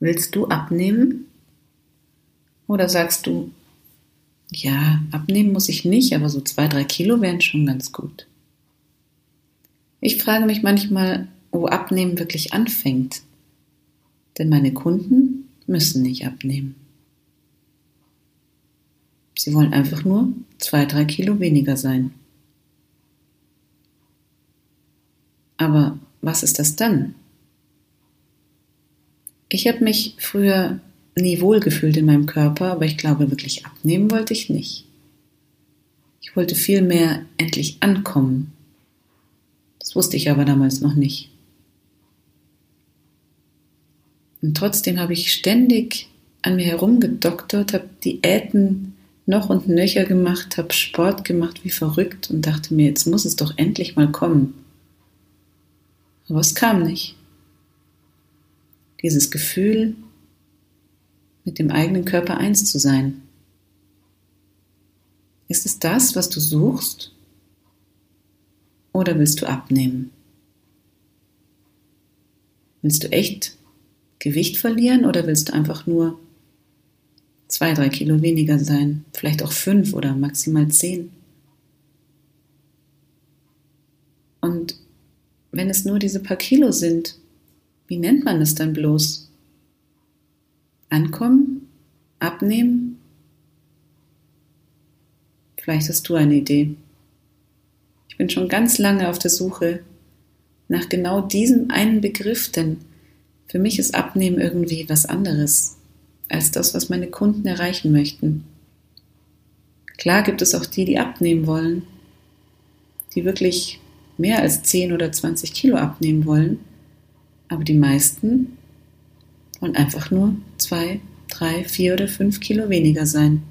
Willst du abnehmen? Oder sagst du, ja, abnehmen muss ich nicht, aber so zwei, drei Kilo wären schon ganz gut. Ich frage mich manchmal, wo Abnehmen wirklich anfängt. Denn meine Kunden müssen nicht abnehmen. Sie wollen einfach nur zwei, drei Kilo weniger sein. Aber was ist das dann? Ich habe mich früher nie wohlgefühlt in meinem Körper, aber ich glaube wirklich abnehmen wollte ich nicht. Ich wollte vielmehr endlich ankommen. Das wusste ich aber damals noch nicht. Und trotzdem habe ich ständig an mir herumgedoktert, habe Diäten noch und nöcher gemacht, habe Sport gemacht wie verrückt und dachte mir, jetzt muss es doch endlich mal kommen. Aber es kam nicht. Dieses Gefühl, mit dem eigenen Körper eins zu sein. Ist es das, was du suchst? Oder willst du abnehmen? Willst du echt Gewicht verlieren oder willst du einfach nur zwei, drei Kilo weniger sein? Vielleicht auch fünf oder maximal zehn? Und wenn es nur diese paar Kilo sind, wie nennt man es dann bloß? Ankommen? Abnehmen? Vielleicht hast du eine Idee. Ich bin schon ganz lange auf der Suche nach genau diesem einen Begriff, denn für mich ist Abnehmen irgendwie was anderes als das, was meine Kunden erreichen möchten. Klar gibt es auch die, die abnehmen wollen, die wirklich mehr als 10 oder 20 Kilo abnehmen wollen, aber die meisten wollen einfach nur zwei, drei, vier oder fünf Kilo weniger sein.